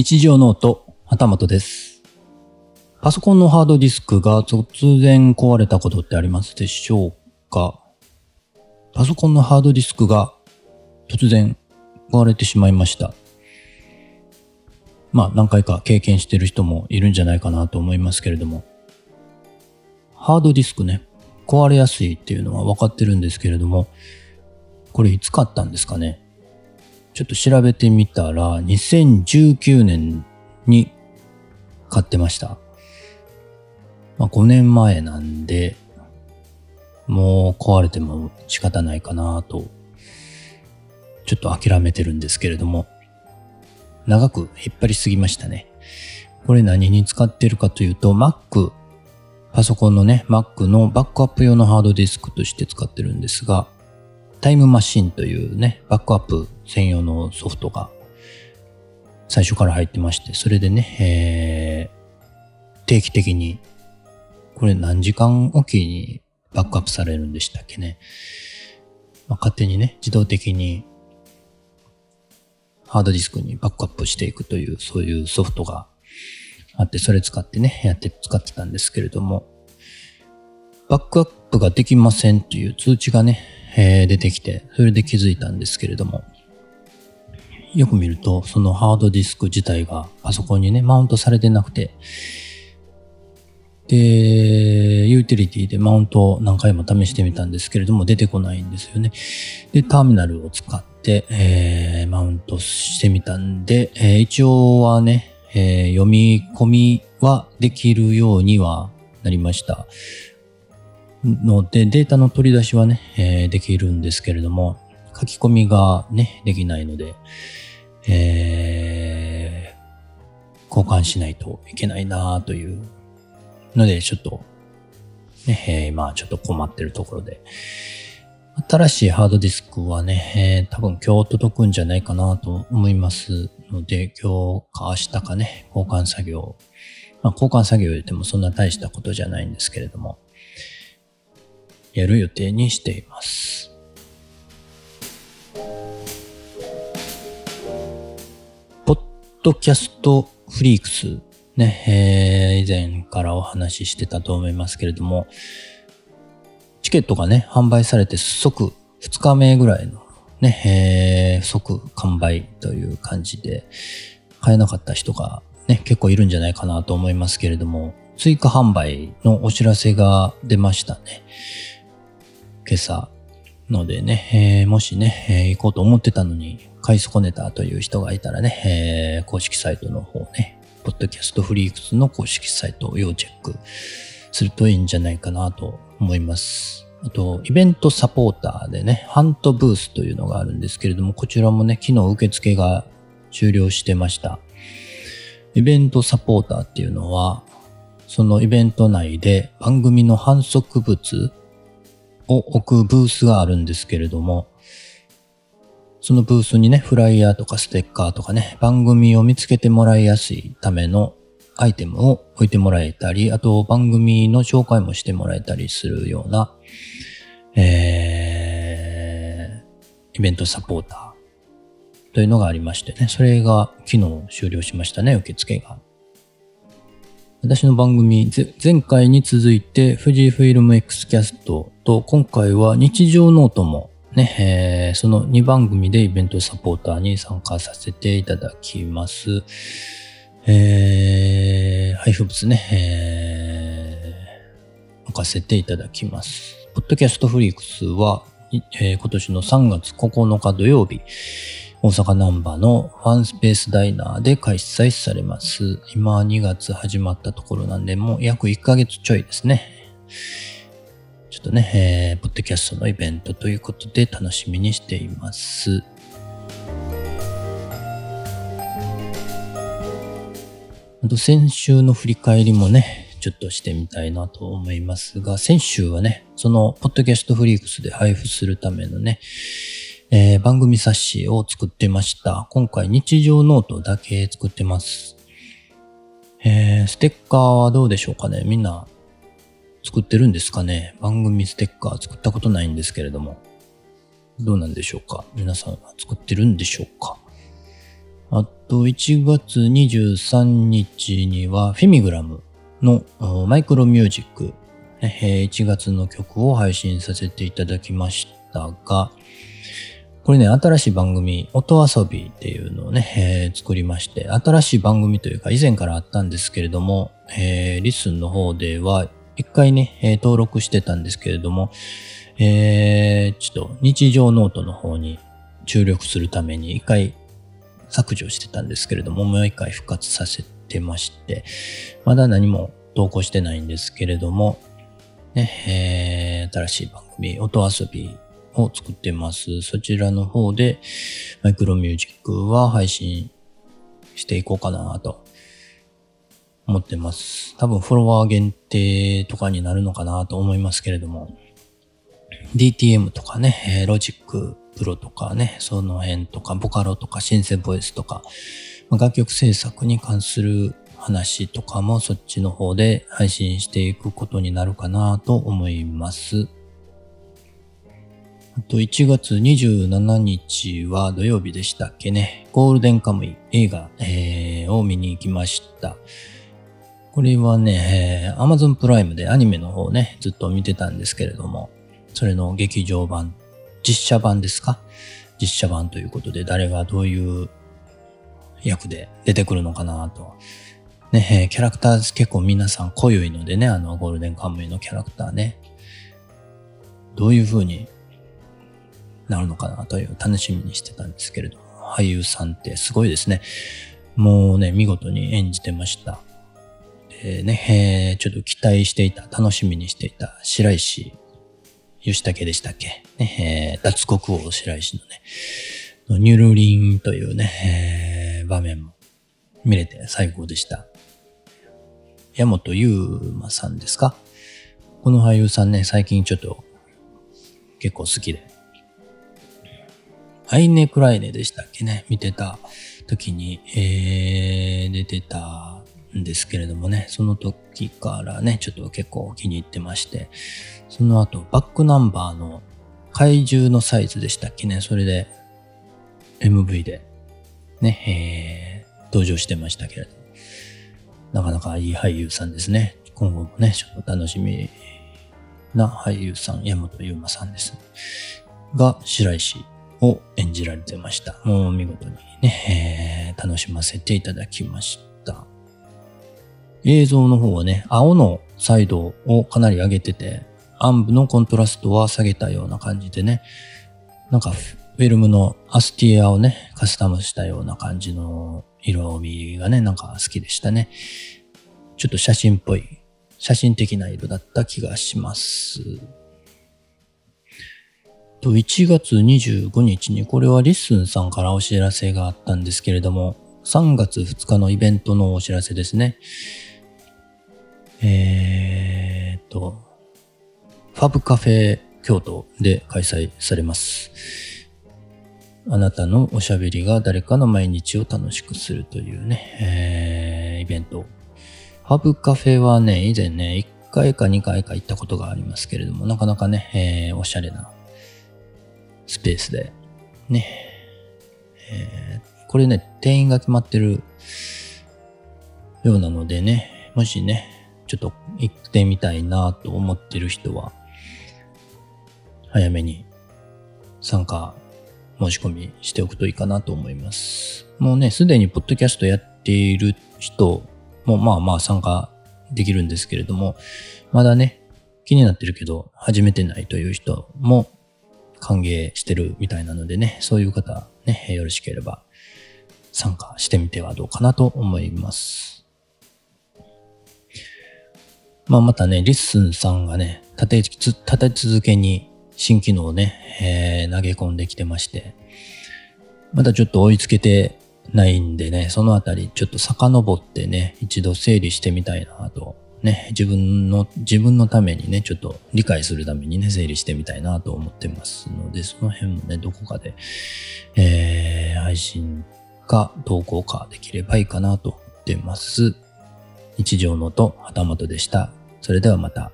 日常ノート、旗本です。パソコンのハードディスクが突然壊れたことってありますでしょうか？パソコンのハードディスクが突然壊れてしまいました。まあ何回か経験してる人もいるんじゃないかなと思いますけれども。ハードディスクね、壊れやすいっていうのは分かってるんですけれども、これいつ買ったんですかね？ちょっと調べてみたら、2019年に買ってました。まあ、5年前なんで、もう壊れても仕方ないかなと、ちょっと諦めてるんですけれども、長く引っ張りすぎましたね。これ何に使ってるかというと、Mac、パソコンのね、Mac のバックアップ用のハードディスクとして使ってるんですが、タイムマシンというね、バックアップ専用のソフトが最初から入ってまして、それでね、えー、定期的に、これ何時間おきにバックアップされるんでしたっけね。まあ、勝手にね、自動的にハードディスクにバックアップしていくという、そういうソフトがあって、それ使ってね、やって、使ってたんですけれども、バックアップができませんという通知がね、えー出てきて、それで気づいたんですけれども、よく見ると、そのハードディスク自体がパソコンにね、マウントされてなくて、で、ユーティリティでマウントを何回も試してみたんですけれども、出てこないんですよね。で、ターミナルを使って、えーマウントしてみたんで、えー一応はね、えー読み込みはできるようにはなりました。ので、データの取り出しはね、えできるんですけれども、書き込みがね、できないので、えー交換しないといけないなというので、ちょっと、ね、えー今ちょっと困ってるところで、新しいハードディスクはね、えー多分今日届くんじゃないかなと思いますので、今日か明日かね、交換作業、まあ交換作業言ってもそんな大したことじゃないんですけれども、やる予定にしています。ドキャストフリークスね、えー以前からお話ししてたと思いますけれども、チケットがね、販売されて即2日目ぐらいのね、えー即完売という感じで、買えなかった人がね、結構いるんじゃないかなと思いますけれども、追加販売のお知らせが出ましたね。今朝のでね、えーもしね、えー行こうと思ってたのに買い損ねたという人がいたらね、えー公式サイトの方ね、ポッドキャストフリークスの公式サイトを要チェックするといいんじゃないかなと思います。あと、イベントサポーターでね、ハントブースというのがあるんですけれども、こちらもね、昨日受付が終了してました。イベントサポーターっていうのは、そのイベント内で番組の反則物を置くブースがあるんですけれども、そのブースにね、フライヤーとかステッカーとかね、番組を見つけてもらいやすいためのアイテムを置いてもらえたり、あと番組の紹介もしてもらえたりするような、えー、イベントサポーターというのがありましてね、それが昨日終了しましたね、受付が。私の番組、前回に続いて、富士フィルム X キャストと、今回は日常ノートもね、えーその2番組でイベントサポーターに参加させていただきます。えー、配布物ね、えー、置かせていただきます。ポッドキャストフリークスは、えー今年の3月9日土曜日、大阪南波のファンスペースダイナーで開催されます。今2月始まったところなんで、もう約1ヶ月ちょいですね。とね、えー、ポッドキャストのイベントということで楽しみにしています。あと先週の振り返りもね、ちょっとしてみたいなと思いますが、先週はね、その、ポッドキャストフリークスで配布するためのね、えー番組冊子を作ってました。今回日常ノートだけ作ってます。えーステッカーはどうでしょうかねみんな作ってるんですかね？番組ステッカー作ったことないんですけれども。どうなんでしょうか？皆さんは作ってるんでしょうか？あと、1月23日にはフェミグラムのマイクロミュージック、1月の曲を配信させていただきましたが、これね、新しい番組、音遊びっていうのをね、え、作りまして、新しい番組というか以前からあったんですけれども、えー、リスンの方では一回ね、えー、登録してたんですけれども、えー、ちょっと日常ノートの方に注力するために一回削除してたんですけれども、もう一回復活させてまして、まだ何も投稿してないんですけれども、ね、えー、新しい番組、音遊びを作ってます。そちらの方で、マイクロミュージックは配信していこうかなと思ってます。多分フォロワー限定とかになるのかなと思いますけれども、DTM とかね、 Logic Pro とかね、その辺とか、ボカロとかシンセボイスとか、楽曲制作に関する話とかもそっちの方で配信していくことになるかなと思います。あと1月27日は土曜日でしたっけね。ゴールデンカムイ映画、えー、を見に行きました。これはね、えー、Amazon プライムでアニメの方ね、ずっと見てたんですけれども、それの劇場版、実写版ですか？実写版ということで、誰がどういう役で出てくるのかなと。ね、え、キャラクター結構皆さん濃いのでね、あのゴールデンカムイのキャラクターね。どういう風になるのかなという楽しみにしてたんですけれども、俳優さんってすごいですね。もうね、見事に演じてました。でね、えー、ちょっと期待していた、楽しみにしていた白石吉武でしたっけ？ね、えー、脱国王白石のね、ニュルリンというね、えー、場面も見れて最高でした。山本優馬さんですか？この俳優さんね、最近ちょっと結構好きで、アイネ・クライネでしたっけね、見てた時に、えー、出てたんですけれどもね、その時からね、ちょっと結構気に入ってまして、その後、バックナンバーの怪獣のサイズでしたっけね、それで MV でね、えー、登場してましたけれど、なかなかいい俳優さんですね。今後もね、ちょっと楽しみな俳優さん、山本優馬さんです。が、白石を演じられてました。もう見事にね、えー、楽しませていただきました。映像の方はね、青のサイドをかなり上げてて、暗部のコントラストは下げたような感じでね、なんかフィルムの ASTIA をね、カスタムしたような感じの色味がね、なんか好きでしたね。ちょっと写真っぽい、写真的な色だった気がします。と、1月25日に、これは LISTEN さんからお知らせがあったんですけれども、3月2日のイベントのお知らせですね。えーと、ファブカフェ京都で開催されます。あなたのおしゃべりが誰かの毎日を楽しくするというね、えー、イベント。ファブカフェはね、以前ね、1回か2回か行ったことがありますけれども、なかなかね、えー、おしゃれなスペースで、ね、えー、これね、定員が決まってるようなのでね、もしね、ちょっと行ってみたいなと思ってる人は、早めに参加申し込みしておくといいかなと思います。もうね、すでにポッドキャストやっている人もまあまあ参加できるんですけれども、まだね、気になってるけど始めてないという人も歓迎してるみたいなのでね、そういう方ね、よろしければ参加してみてはどうかなと思います。まあまたね、 LISTEN さんがね、立て、立て続けに新機能をね、えー、投げ込んできてまして、まだちょっと追いつけてないんでね、そのあたりちょっと遡ってね、一度整理してみたいなとね、自分の、自分のためにね、ちょっと理解するためにね、整理してみたいなと思ってますので、その辺もね、どこかで、えー、配信か投稿かできればいいかなと思ってます。日常のと旗本でした。それではまた。